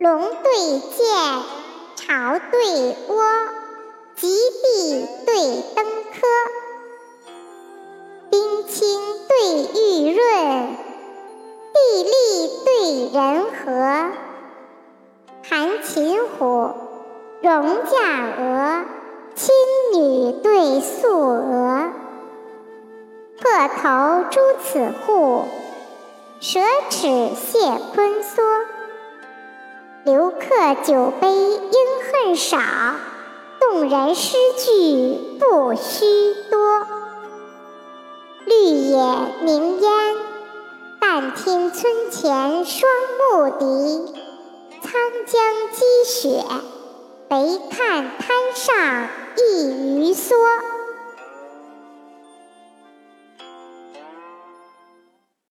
龙对剑，巢对窝，极地对登科，冰清对玉润，地利对人和，含秦虎，容驾鹅，青女对素娥，破头朱此户，蛇齿谢坤梭。留客酒杯应恨少，动人诗句不须多。绿野凝烟，但听村前双牧笛；沧江积雪，北看滩上一渔蓑。